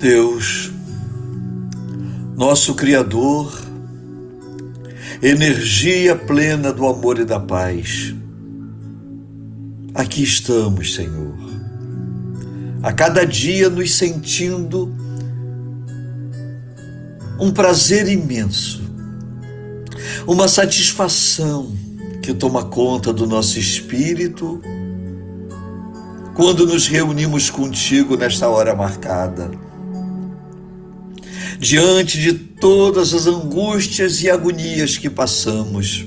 Deus, nosso Criador, energia plena do amor e da paz. Aqui estamos, Senhor, a cada dia nos sentindo um prazer imenso, uma satisfação que toma conta do nosso espírito quando nos reunimos contigo nesta hora marcada diante de todas as angústias e agonias que passamos.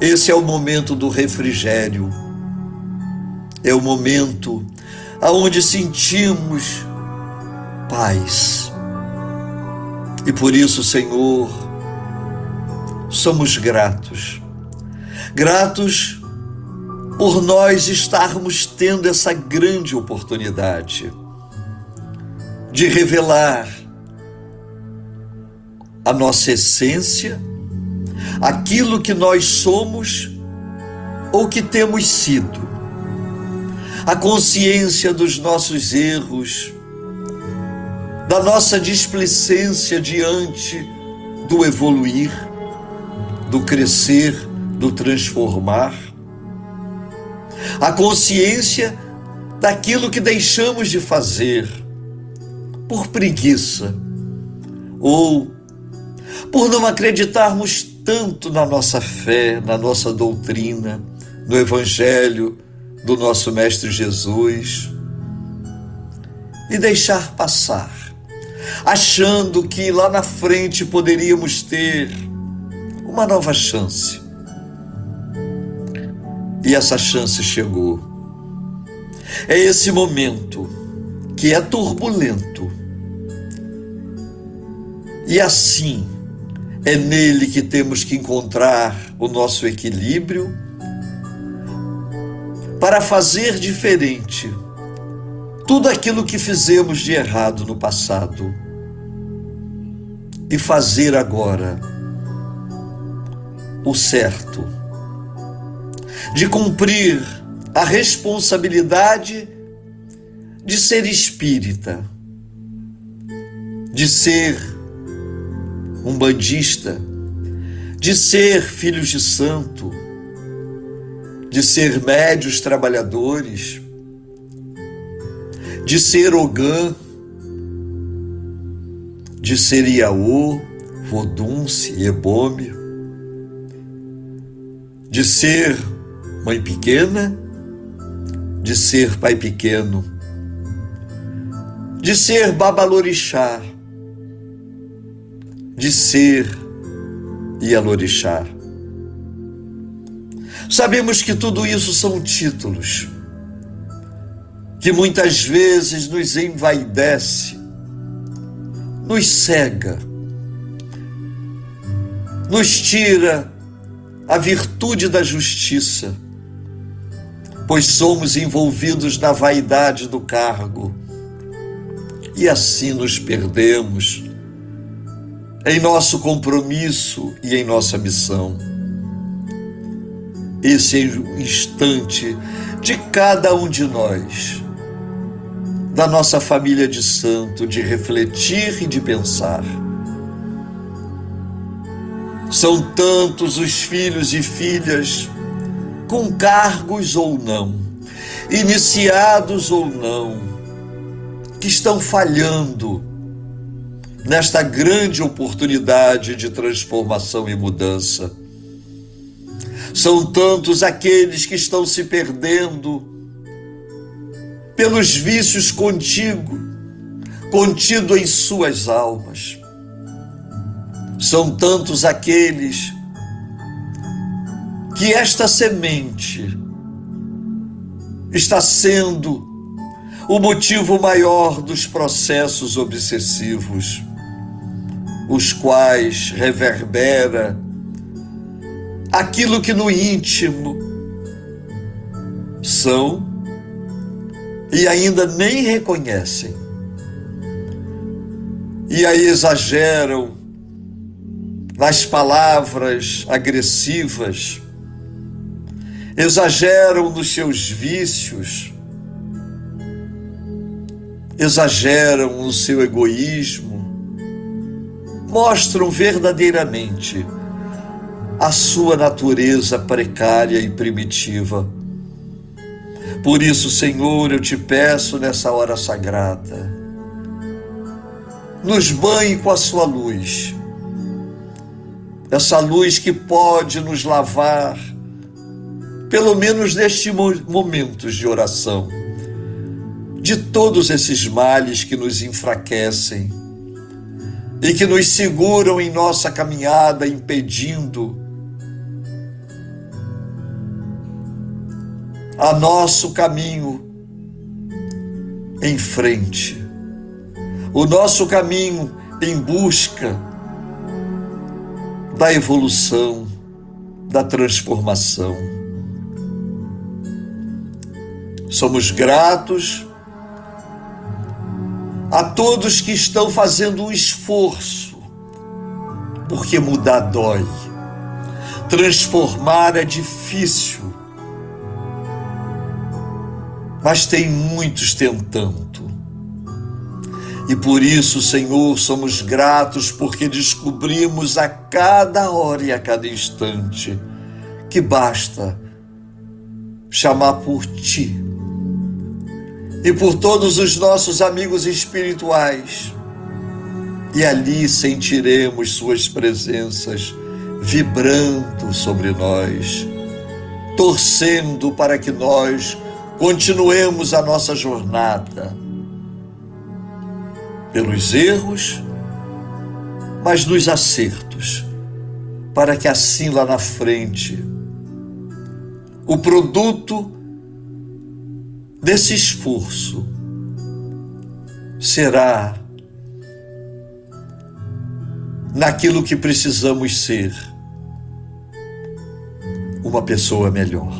Esse é o momento do refrigério, é o momento aonde sentimos paz. E por isso, Senhor, somos gratos. Gratos por nós estarmos tendo essa grande oportunidade de revelar a nossa essência, aquilo que nós somos ou que temos sido, a consciência dos nossos erros, da nossa displicência diante do evoluir, do crescer, do transformar, a consciência daquilo que deixamos de fazer por preguiça ou por não acreditarmos tanto na nossa fé, na nossa doutrina, no Evangelho do nosso Mestre Jesus e deixar passar, achando que lá na frente poderíamos ter uma nova chance. E essa chance chegou. É esse momento que é turbulento. E assim, é nele que temos que encontrar o nosso equilíbrio para fazer diferente tudo aquilo que fizemos de errado no passado e fazer agora o certo, de cumprir a responsabilidade de ser espírita, de ser um bandista, de ser filhos de santo, de ser médios trabalhadores, de ser Ogã, de ser Iaô, Vodunce, Ebome, de ser mãe pequena, de ser pai pequeno, de ser babalorixá, de ser Yalorixá. Sabemos que tudo isso são títulos que muitas vezes nos envaidece, nos cega, nos tira a virtude da justiça, pois somos envolvidos na vaidade do cargo e assim nos perdemos em nosso compromisso e em nossa missão. Esse é instante de cada um de nós, da nossa família de santo, de refletir e de pensar. São tantos os filhos e filhas, com cargos ou não, iniciados ou não, que estão falhando nesta grande oportunidade de transformação e mudança. São tantos aqueles que estão se perdendo pelos vícios contigo, contido em suas almas. São tantos aqueles que esta semente está sendo o motivo maior dos processos obsessivos os quais reverbera aquilo que no íntimo são e ainda nem reconhecem. E aí exageram nas palavras agressivas, exageram nos seus vícios, exageram no seu egoísmo, mostram verdadeiramente a sua natureza precária e primitiva. Por isso, Senhor, eu te peço nessa hora sagrada, nos banhe com a sua luz, essa luz que pode nos lavar, pelo menos nestes momentos de oração, de todos esses males que nos enfraquecem e que nos seguram em nossa caminhada, impedindo a nosso caminho em frente, o nosso caminho em busca da evolução, da transformação. Somos gratos a todos que estão fazendo um esforço, porque mudar dói, transformar é difícil mas tem muitos tentando. E por isso, Senhor, somos gratos porque descobrimos a cada hora e a cada instante que basta chamar por Ti e por todos os nossos amigos espirituais, e ali sentiremos Suas presenças vibrando sobre nós, torcendo para que nós continuemos a nossa jornada. Pelos erros, mas nos acertos, para que assim lá na frente o produto desse esforço será naquilo que precisamos ser uma pessoa melhor.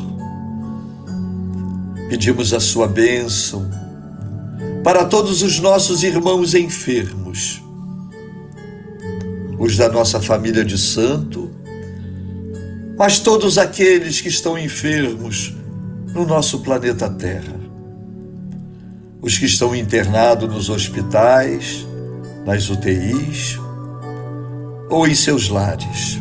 Pedimos a sua bênção para todos os nossos irmãos enfermos, os da nossa família de santo, mas todos aqueles que estão enfermos no nosso planeta Terra, os que estão internados nos hospitais, nas UTIs ou em seus lares.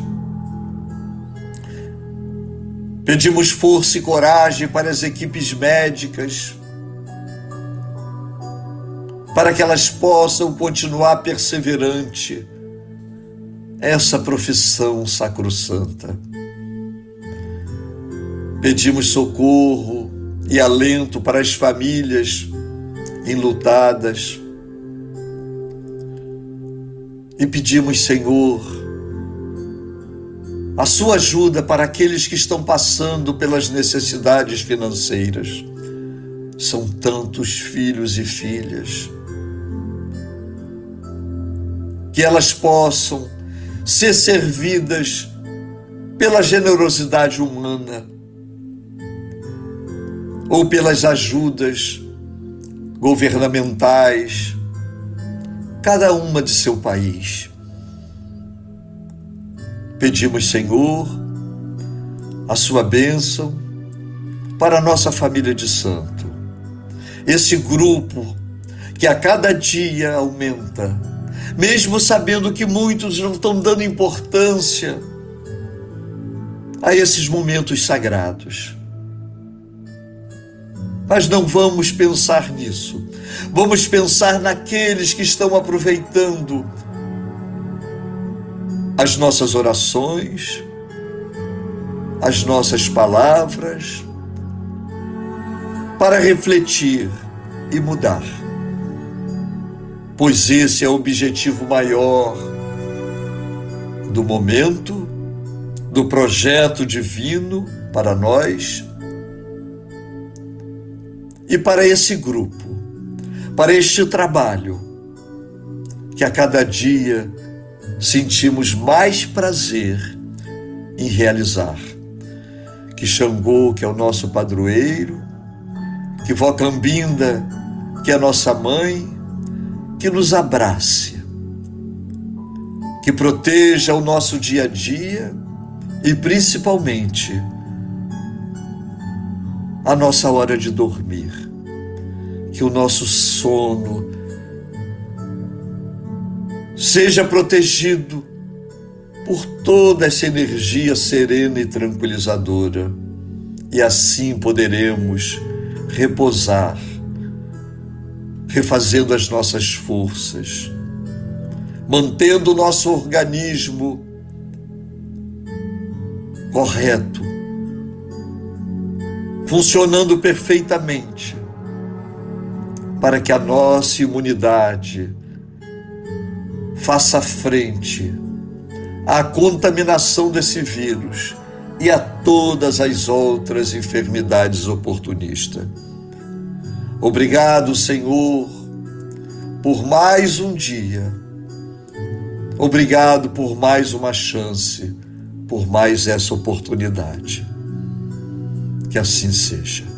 Pedimos força e coragem para as equipes médicas, para que elas possam continuar perseverante essa profissão sacrossanta. Pedimos socorro e alento para as famílias enlutadas. E pedimos, Senhor, a sua ajuda para aqueles que estão passando pelas necessidades financeiras. São tantos filhos e filhas. Que elas possam ser servidas pela generosidade humana ou pelas ajudas governamentais, cada uma de seu país. Pedimos, Senhor, a sua bênção para a nossa família de santo. Esse grupo que a cada dia aumenta, mesmo sabendo que muitos não estão dando importância a esses momentos sagrados. Mas não vamos pensar nisso. Vamos pensar naqueles que estão aproveitando as nossas orações, as nossas palavras, para refletir e mudar. Pois esse é o objetivo maior do momento, do projeto divino para nós e para esse grupo, para este trabalho que a cada dia sentimos mais prazer em realizar. Que Xangô, que é o nosso padroeiro, que Vocambinda, que é nossa mãe, que nos abrace, que proteja o nosso dia a dia e principalmente a nossa hora de dormir. que o nosso sono seja protegido por toda essa energia serena e tranquilizadora, e assim poderemos repousar, refazendo as nossas forças, mantendo o nosso organismo correto, funcionando perfeitamente, para que a nossa imunidade faça frente à contaminação desse vírus e a todas as outras enfermidades oportunistas. Obrigado, Senhor, por mais um dia. Obrigado por mais uma chance, por mais essa oportunidade. Que assim seja.